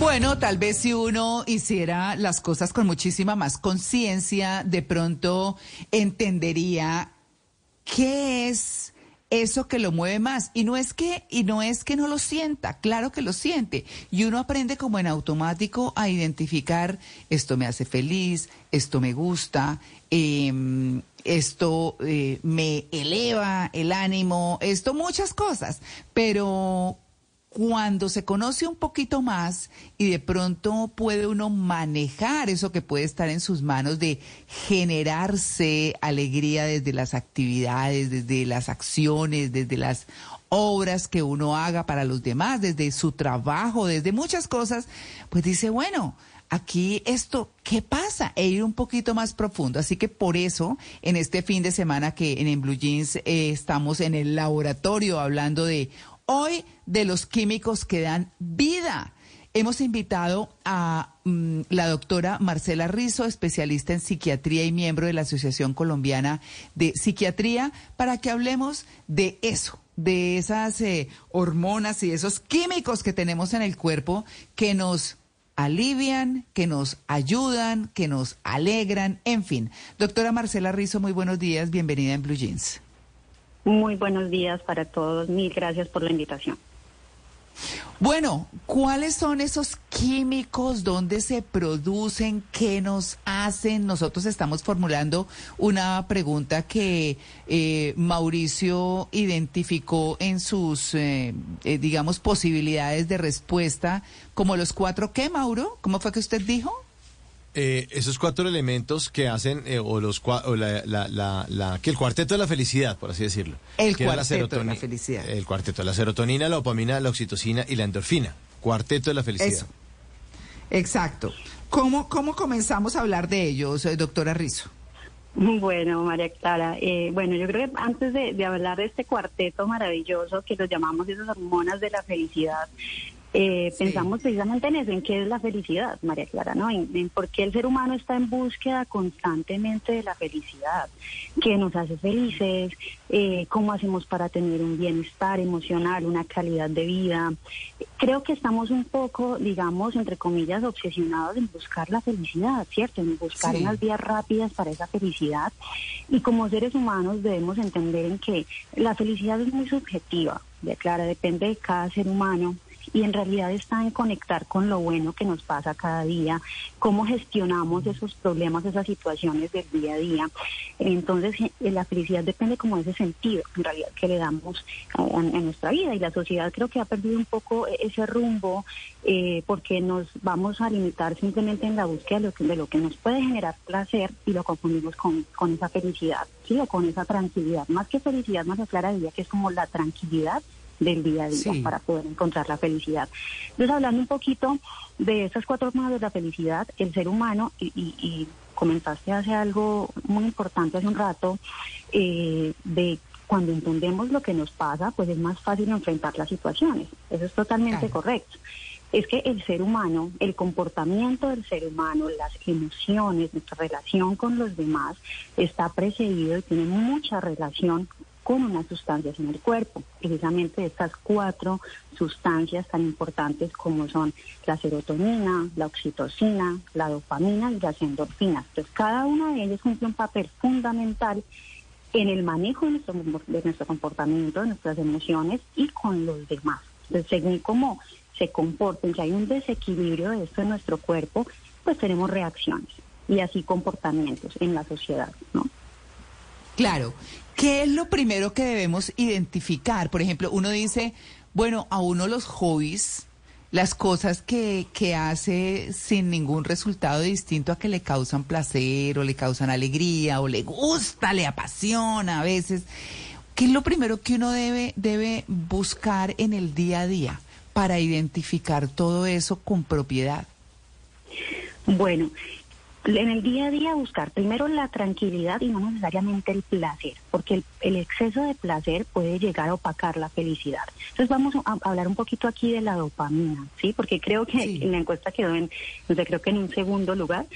Bueno, tal vez si uno hiciera las cosas con muchísima más conciencia, de pronto entendería qué es eso que lo mueve más. Y no es que y no es que no lo sienta, claro que lo siente. Y uno aprende como en automático a identificar esto me hace feliz, esto me gusta, eh, esto eh, me eleva el ánimo, esto muchas cosas, pero cuando se conoce un poquito más y de pronto puede uno manejar eso que puede estar en sus manos de generarse alegría desde las actividades, desde las acciones, desde las obras que uno haga para los demás, desde su trabajo, desde muchas cosas, pues dice, bueno, aquí esto, ¿qué pasa? E ir un poquito más profundo. Así que por eso, en este fin de semana que en, en Blue Jeans eh, estamos en el laboratorio hablando de hoy de los químicos que dan vida. Hemos invitado a mm, la doctora Marcela Rizo, especialista en psiquiatría y miembro de la Asociación Colombiana de Psiquiatría, para que hablemos de eso, de esas eh, hormonas y esos químicos que tenemos en el cuerpo que nos alivian, que nos ayudan, que nos alegran, en fin. Doctora Marcela Rizo, muy buenos días, bienvenida en Blue Jeans. Muy buenos días para todos. Mil gracias por la invitación. Bueno, ¿cuáles son esos químicos? ¿Dónde se producen? ¿Qué nos hacen? Nosotros estamos formulando una pregunta que eh, Mauricio identificó en sus, eh, eh, digamos, posibilidades de respuesta como los cuatro. ¿Qué, Mauro? ¿Cómo fue que usted dijo? Eh, esos cuatro elementos que hacen, eh, o los o la, la, la, la, que el cuarteto de la felicidad, por así decirlo. El que cuarteto de la felicidad. El cuarteto, la serotonina, la dopamina, la oxitocina y la endorfina. Cuarteto de la felicidad. Eso. Exacto. ¿Cómo, ¿Cómo comenzamos a hablar de ellos, eh, doctora Rizo? Bueno, María Clara, eh, bueno, yo creo que antes de, de hablar de este cuarteto maravilloso que los llamamos esas hormonas de la felicidad, eh, Sí. Pensamos precisamente en eso, en qué es la felicidad, María Clara, ¿no? En, en por qué el ser humano está en búsqueda constantemente de la felicidad, qué nos hace felices, eh, cómo hacemos para tener un bienestar emocional, una calidad de vida. Creo que estamos un poco, digamos, entre comillas, obsesionados en buscar la felicidad, ¿cierto? En buscar Sí. unas vías rápidas para esa felicidad. Y como seres humanos debemos entender en que la felicidad es muy subjetiva, ya Clara, depende de cada ser humano y en realidad está en conectar con lo bueno que nos pasa cada día, cómo gestionamos esos problemas, esas situaciones del día a día. Entonces, eh, la felicidad depende como de ese sentido, en realidad, que le damos a, a- en nuestra vida. Y la sociedad creo que ha perdido un poco e- ese rumbo eh, porque nos vamos a limitar simplemente en la búsqueda de lo que, de lo que nos puede generar placer y lo confundimos con, con esa felicidad, ¿sí? o con esa tranquilidad. Más que felicidad, más clara diría que es como la tranquilidad del día a día Sí. para poder encontrar la felicidad. Entonces, hablando un poquito de esas cuatro hormonas de la felicidad, el ser humano, y, y, y comentaste hace algo muy importante hace un rato, eh, de cuando entendemos lo que nos pasa, pues es más fácil enfrentar las situaciones. Eso es totalmente Claro. correcto. Es que el ser humano, el comportamiento del ser humano, las emociones, nuestra relación con los demás, está precedido y tiene mucha relación con unas sustancias en el cuerpo, precisamente estas cuatro sustancias tan importantes como son la serotonina, la oxitocina, la dopamina y las endorfinas. Entonces, cada una de ellas cumple un papel fundamental en el manejo de nuestro, de nuestro comportamiento, de nuestras emociones y con los demás. Entonces, según cómo se comporten, si hay un desequilibrio de esto en nuestro cuerpo, pues tenemos reacciones y así comportamientos en la sociedad, ¿no? Claro. ¿Qué es lo primero que debemos identificar? Por ejemplo, uno dice, bueno, a uno los hobbies, las cosas que, que hace sin ningún resultado distinto a que le causan placer o le causan alegría o le gusta, le apasiona a veces. ¿Qué es lo primero que uno debe, debe buscar en el día a día para identificar todo eso con propiedad? Bueno, en el día a día buscar primero la tranquilidad y no necesariamente el placer, porque el, el, exceso de placer puede llegar a opacar la felicidad. Entonces vamos a hablar un poquito aquí de la dopamina, ¿sí? Porque creo que Sí. en la encuesta quedó en, no sé, creo que en un segundo lugar.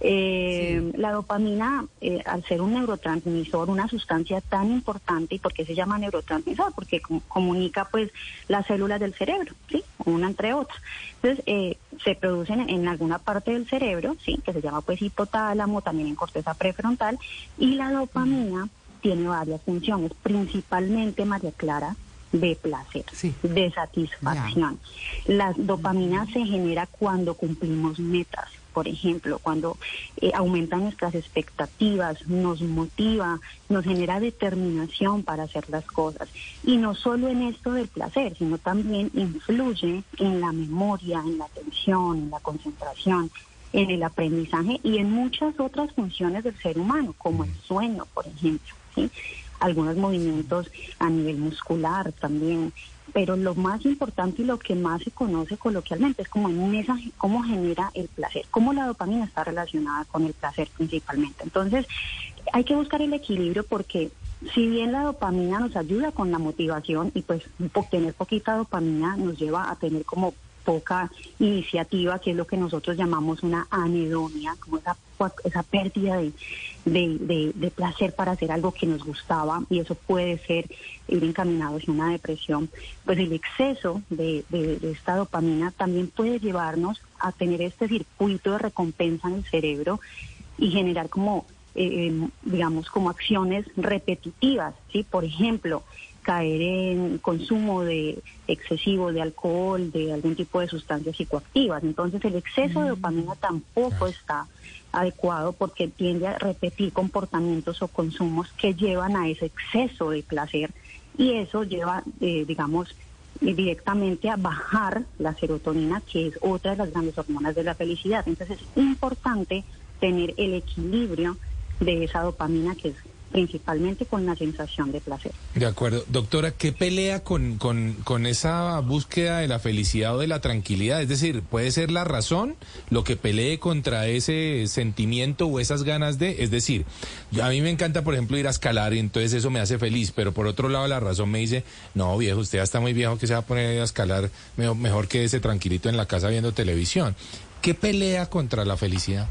Eh, La dopamina, eh, al ser un neurotransmisor, una sustancia tan importante, ¿y por qué se llama neurotransmisor? Porque com- comunica pues las células del cerebro, ¿sí? Una entre otras. Entonces, eh, se producen en alguna parte del cerebro, ¿sí? Que se llama pues hipotálamo, también en corteza prefrontal, y la dopamina tiene varias funciones, principalmente, María Clara, de placer, Sí. de satisfacción. La dopamina se genera cuando cumplimos metas. Por ejemplo, cuando eh, aumentan nuestras expectativas, nos motiva, nos genera determinación para hacer las cosas. Y no solo en esto del placer, sino también influye en la memoria, en la atención, en la concentración, en el aprendizaje y en muchas otras funciones del ser humano, como el sueño, por ejemplo. ¿sí? Algunos movimientos a nivel muscular también. Pero lo más importante y lo que más se conoce coloquialmente es como en esa, cómo genera el placer, cómo la dopamina está relacionada con el placer principalmente. Entonces, hay que buscar el equilibrio porque si bien la dopamina nos ayuda con la motivación y pues tener poquita dopamina nos lleva a tener como poca iniciativa, que es lo que nosotros llamamos una anedonia, como esa, pérdida de, de, de- placer para hacer algo que nos gustaba, y eso puede ser ir encaminado hacia una depresión, pues el exceso de esta dopamina también puede llevarnos a tener este circuito de recompensa en el cerebro y generar como, eh, eh, digamos, como acciones repetitivas, ¿sí? Por ejemplo, caer en consumo de excesivo de alcohol, de algún tipo de sustancias psicoactivas. Entonces el exceso de dopamina tampoco está adecuado porque tiende a repetir comportamientos o consumos que llevan a ese exceso de placer y eso lleva, eh, digamos, directamente a bajar la serotonina, que es otra de las grandes hormonas de la felicidad. Entonces es importante tener el equilibrio de esa dopamina que es principalmente con la sensación de placer. De acuerdo. Doctora, ¿qué pelea con, con, con esa búsqueda de la felicidad o de la tranquilidad? Es decir, ¿puede ser la razón lo que pelee contra ese sentimiento o esas ganas de? Es decir, yo- a mí me encanta, por ejemplo, ir a escalar y entonces eso me hace feliz, pero por otro lado la razón me dice, no, viejo, usted ya está muy viejo que se va a poner a escalar, mejor, mejor quédese tranquilito en la casa viendo televisión. ¿Qué pelea contra la felicidad?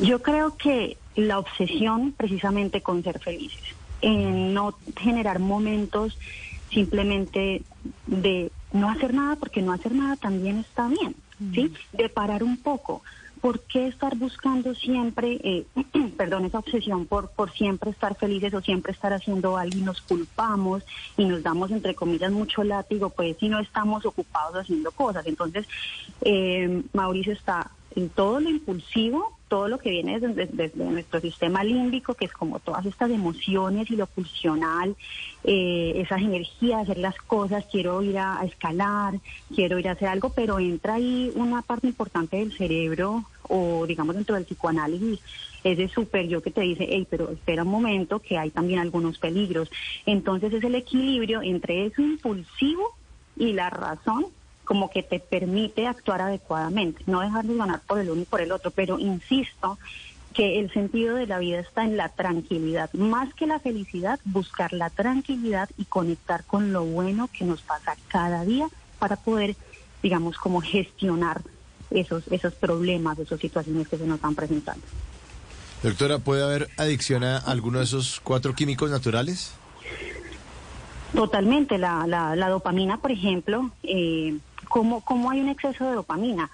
Yo creo que la obsesión precisamente con ser felices, en no generar momentos simplemente de no hacer nada, porque no hacer nada también está bien, ¿sí? De parar un poco. ¿Por qué estar buscando siempre, eh, perdón, esa obsesión por, por siempre estar felices o siempre estar haciendo algo y nos culpamos y nos damos, entre comillas, mucho látigo, pues si no estamos ocupados haciendo cosas? Entonces, eh, Mauricio está en todo lo impulsivo, todo lo que viene desde, desde nuestro sistema límbico, que es como todas estas emociones y lo pulsional, eh, esas energías, hacer las cosas, quiero ir a, escalar, quiero ir a hacer algo, pero entra ahí una parte importante del cerebro o digamos dentro del psicoanálisis, ese super yo que te dice, hey, pero espera un momento que hay también algunos peligros. Entonces es el equilibrio entre eso impulsivo y la razón como que te permite actuar adecuadamente, no dejarnos ganar por el uno y por el otro, pero insisto que el sentido de la vida está en la tranquilidad, más que la felicidad, buscar la tranquilidad y conectar con lo bueno que nos pasa cada día para poder, digamos, como gestionar esos, esos problemas, esas situaciones que se nos están presentando. Doctora, ¿puede haber adicción a alguno de esos cuatro químicos naturales? Totalmente, la, la, la dopamina, por ejemplo, eh, ¿cómo, ¿cómo hay un exceso de dopamina?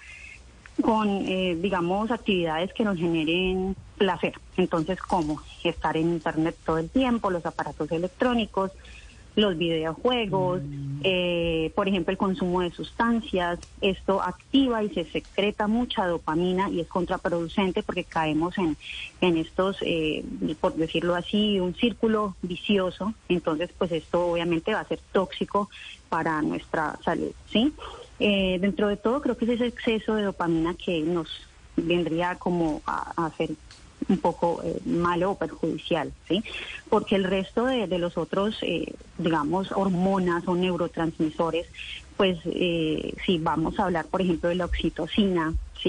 Con, eh, digamos, actividades que nos generen placer. Entonces, ¿cómo? Estar en Internet todo el tiempo, los aparatos electrónicos, los videojuegos, eh, por ejemplo, el consumo de sustancias. Esto activa y se secreta mucha dopamina y es contraproducente porque caemos en, en estos, eh, por decirlo así, un círculo vicioso. Entonces, pues esto obviamente va a ser tóxico para nuestra salud, ¿sí? Eh, dentro de todo, creo que es ese exceso de dopamina que nos vendría como a, a hacer un poco eh, malo o perjudicial, ¿sí? Porque el resto de, los otros, eh, digamos, hormonas o neurotransmisores, pues si vamos a hablar, por ejemplo, de la oxitocina, ¿sí?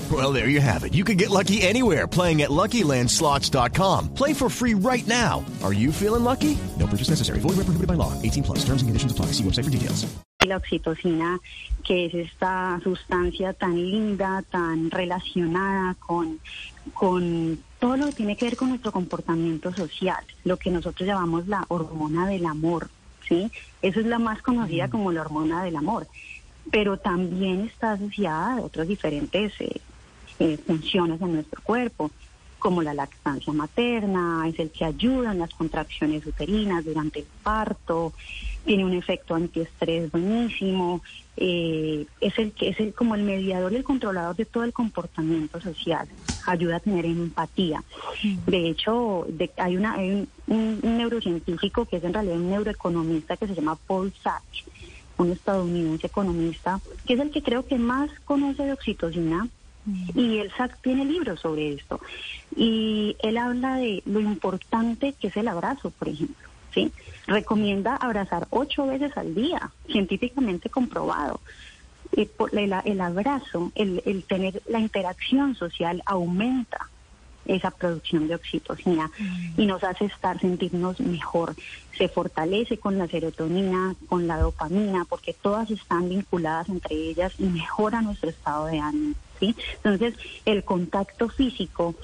Well, there you have it. You can get lucky anywhere playing at LuckyLandSlots.com. Play for free right now. Are you feeling lucky? No purchase necessary. Void where prohibited by law. 18 plus. Terms and conditions apply. See website for details. la oxitocina, que es esta sustancia tan linda, tan relacionada con, con todo lo que tiene que ver con nuestro comportamiento social, lo que nosotros llamamos la hormona del amor, ¿sí? Eso es la más conocida como la hormona del amor, pero también está asociada a otras diferentes eh, eh, funciones en nuestro cuerpo como la lactancia materna, es el que ayuda en las contracciones uterinas durante el parto, tiene un efecto antiestrés buenísimo, eh, es el que es el, como el mediador y el controlador de todo el comportamiento social, ayuda a tener empatía. De hecho, de- hay, una, hay un, un- neurocientífico que es en realidad un neuroeconomista que se llama Paul Sachs, un estadounidense economista, que es el que creo que más conoce de oxitocina y él sac- tiene libros sobre esto. Y él habla de lo importante que es el abrazo, por ejemplo. ¿sí? Recomienda abrazar ocho veces al día, científicamente comprobado. Y por el, el abrazo, el, el tener la interacción social aumenta esa producción de oxitocina y nos hace estar, sentirnos mejor. Se fortalece con la serotonina, con la dopamina, porque todas están vinculadas entre ellas y mejora nuestro estado de ánimo. ¿Sí? Entonces, el contacto físico,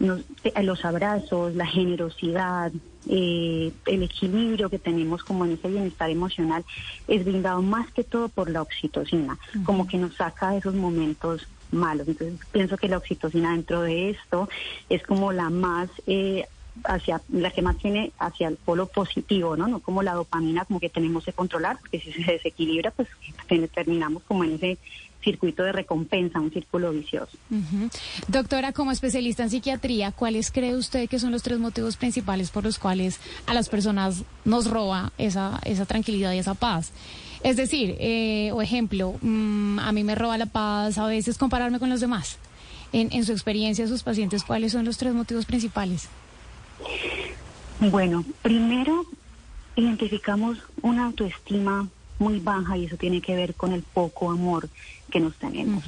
nos- eh, los abrazos, la generosidad, eh, el equilibrio que tenemos como en ese bienestar emocional es brindado más que todo por la oxitocina, como que nos saca de esos momentos malos. Entonces pienso que la oxitocina dentro de esto es como la más eh, hacia la que más tiene hacia el polo positivo, ¿no? No como la dopamina como que tenemos que controlar, porque si se desequilibra, pues terminamos como en ese circuito de recompensa, un círculo vicioso. Doctora, como especialista en psiquiatría, ¿cuáles cree usted que son los tres motivos principales por los cuales a las personas nos roba esa, esa tranquilidad y esa paz? Es decir, eh, o ejemplo, mm, a mí me roba la paz a veces compararme con los demás. En, en su experiencia, sus pacientes, ¿cuáles son los tres motivos principales? Bueno, primero identificamos una autoestima muy baja y eso tiene que ver con el poco amor que nos tenemos.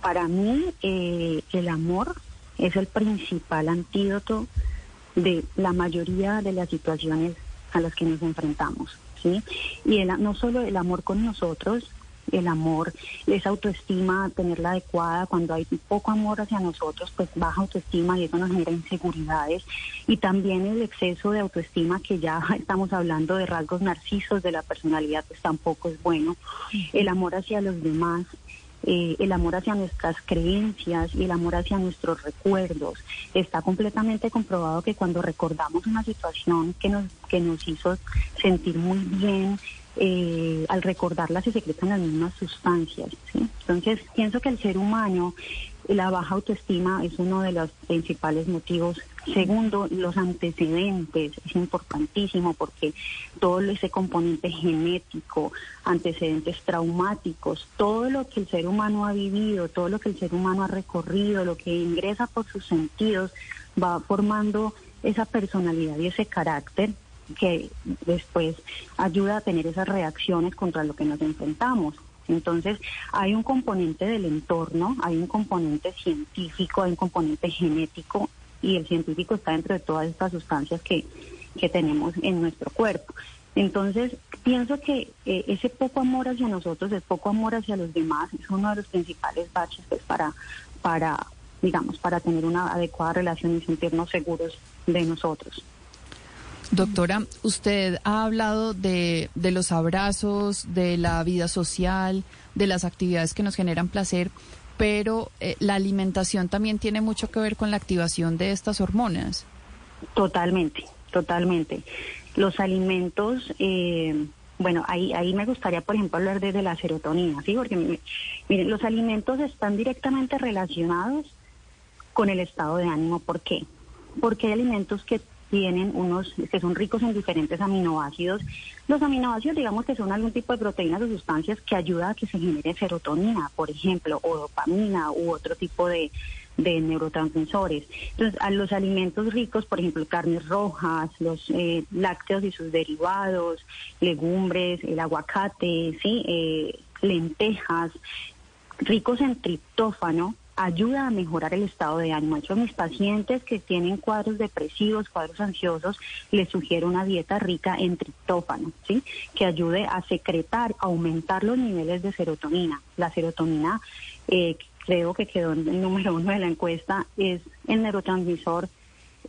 Para mí, eh, el amor es el principal antídoto de la mayoría de las situaciones a las que nos enfrentamos, ¿sí? Y el- no solo el amor con nosotros, el amor, esa autoestima, tenerla adecuada, cuando hay poco amor hacia nosotros, pues baja autoestima y eso nos genera inseguridades. Y también el exceso de autoestima, que ya estamos hablando de rasgos narcisos de la personalidad, pues tampoco es bueno. El amor hacia los demás, eh, el amor hacia nuestras creencias y el amor hacia nuestros recuerdos. Está completamente comprobado que cuando recordamos una situación que nos, que nos hizo sentir muy bien, eh, al recordarla se secretan las mismas sustancias. Entonces, pienso que el ser humano, la baja autoestima es uno de los principales motivos. Segundo, los antecedentes es importantísimo porque todo ese componente genético, antecedentes traumáticos, todo lo que el ser humano ha vivido, todo lo que el ser humano ha recorrido, lo que ingresa por sus sentidos, va formando esa personalidad y ese carácter que después ayuda a tener esas reacciones contra lo que nos enfrentamos. Entonces, hay un componente del entorno, hay un componente científico, hay un componente genético y el científico está dentro de todas estas sustancias que, que tenemos en nuestro cuerpo. Entonces, pienso que eh, ese poco amor hacia nosotros, el poco amor hacia los demás, es uno de los principales baches pues, para, para, digamos, para tener una adecuada relación y sentirnos seguros de nosotros. Doctora, usted ha hablado de, de los abrazos, de la vida social, de las actividades que nos generan placer, pero eh, la alimentación también tiene mucho que ver con la activación de estas hormonas. Totalmente, totalmente. Los alimentos, eh, Bueno, ahí, ahí me gustaría, por ejemplo, hablar desde la serotonina, ¿sí? Porque, miren, los alimentos están directamente relacionados con el estado de ánimo. ¿Por qué? Porque hay alimentos que tienen unos que son ricos en diferentes aminoácidos. Los aminoácidos, digamos que son algún tipo de proteínas o sustancias que ayudan a que se genere serotonina, por ejemplo, o dopamina u otro tipo de, de neurotransmisores. Entonces, a los alimentos ricos, por ejemplo, carnes rojas, los eh, lácteos y sus derivados, legumbres, el aguacate, sí, eh, lentejas, ricos en triptófano, ayuda a mejorar el estado de ánimo. Hecho, a mis pacientes que tienen cuadros depresivos, cuadros ansiosos, les sugiero una dieta rica en triptófano, ¿sí? Que ayude a secretar, aumentar los niveles de serotonina. La serotonina, eh, creo que quedó en el número uno de la encuesta, es el neurotransmisor.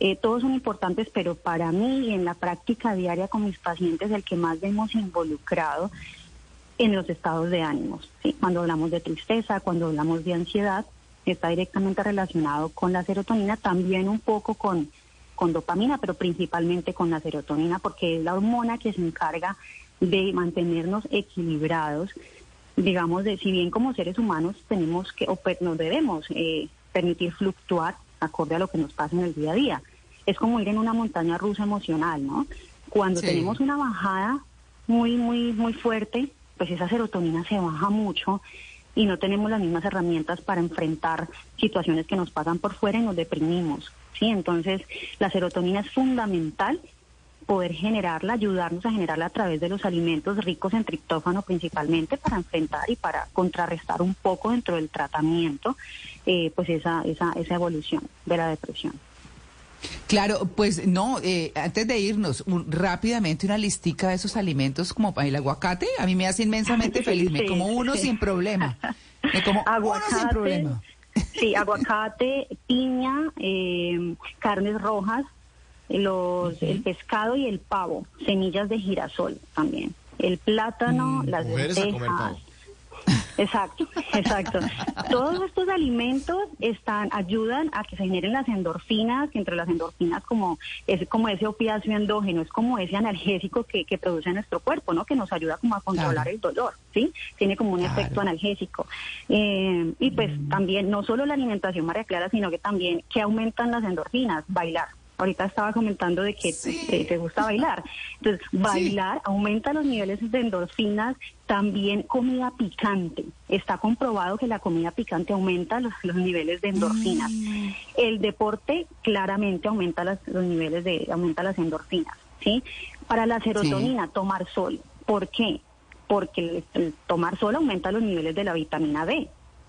Eh, todos son importantes, pero para mí en la práctica diaria con mis pacientes, el que más vemos involucrado en los estados de ánimos. ¿sí? Cuando hablamos de tristeza, cuando hablamos de ansiedad, está directamente relacionado con la serotonina, también un poco con, con dopamina, pero principalmente con la serotonina, porque es la hormona que se encarga de mantenernos equilibrados. Digamos, de si bien como seres humanos tenemos que, o nos debemos eh, permitir fluctuar acorde a lo que nos pasa en el día a día. Es como ir en una montaña rusa emocional, ¿no? Cuando tenemos una bajada muy, muy, muy fuerte, pues esa serotonina se baja mucho y no tenemos las mismas herramientas para enfrentar situaciones que nos pasan por fuera y nos deprimimos. ¿sí? Entonces, la serotonina es fundamental poder generarla, ayudarnos a generarla a través de los alimentos ricos en triptófano principalmente para enfrentar y para contrarrestar un poco dentro del tratamiento eh, pues esa, esa, esa evolución de la depresión. Claro, pues no, eh, antes de irnos, rápidamente una listica de esos alimentos como el aguacate, a mí me hace inmensamente feliz, me como uno sin problema, me como aguacate, uno sin problema. Sí, aguacate, piña, eh, carnes rojas, los, el pescado y el pavo, semillas de girasol también, el plátano, mm, las lentejas. Exacto, exacto. Todos estos alimentos están ayudan a que se generen las endorfinas, que entre las endorfinas como es como ese opiáceo endógeno, es como ese analgésico que, que produce nuestro cuerpo, ¿no? Que nos ayuda como a controlar el dolor, ¿sí? Tiene como un efecto analgésico. Eh, y pues mm. también no solo la alimentación María Clara, sino que también que aumentan las endorfinas, bailar ahorita estaba comentando de que te, gusta bailar. Entonces, bailar aumenta los niveles de endorfinas, también comida picante. Está comprobado que la comida picante aumenta los, niveles de endorfinas. Mm. El deporte claramente aumenta los niveles de, aumenta las endorfinas, ¿sí? Para la serotonina, tomar sol. ¿Por qué? Porque el, tomar sol aumenta los niveles de la vitamina D.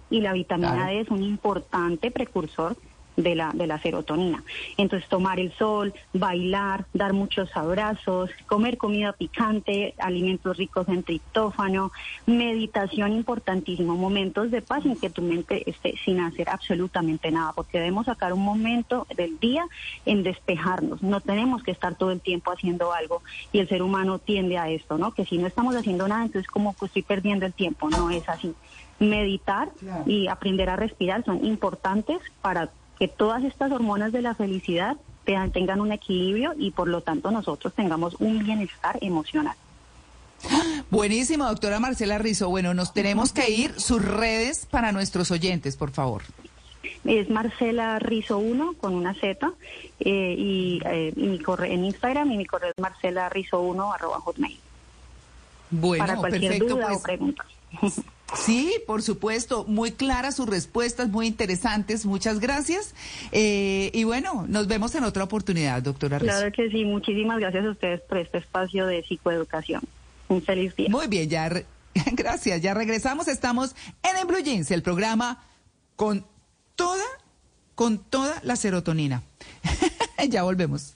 Y la vitamina D es un importante precursor de la, de la serotonina. Entonces, tomar el sol, bailar, dar muchos abrazos, comer comida picante, alimentos ricos en triptófano, meditación importantísimo, momentos de paz en que tu mente esté sin hacer absolutamente nada, porque debemos sacar un momento del día en despejarnos. No tenemos que estar todo el tiempo haciendo algo y el ser humano tiende a esto, ¿no? Que si no estamos haciendo nada, entonces como que estoy perdiendo el tiempo. No es así. Meditar y aprender a respirar son importantes para que todas estas hormonas de la felicidad tengan un equilibrio y por lo tanto nosotros tengamos un bienestar emocional. Buenísimo, doctora Marcela Rizo. Bueno, nos tenemos que ir. Sus redes para nuestros oyentes, por favor. Es Marcela Rizo 1 con una Z eh, y, eh, mi correo en Instagram y mi correo es marcela rizo 1 arroba hotmail. Bueno, para cualquier perfecto, duda pues. o pregunta. Sí, por supuesto, muy claras sus respuestas, muy interesantes, muchas gracias. Eh, y bueno, nos vemos en otra oportunidad, doctora Claro que sí, muchísimas gracias a ustedes por este espacio de psicoeducación. Un feliz día. Muy bien, ya, gracias, ya regresamos, estamos en el Blue Jeans, el programa con toda, con toda la serotonina. ya volvemos.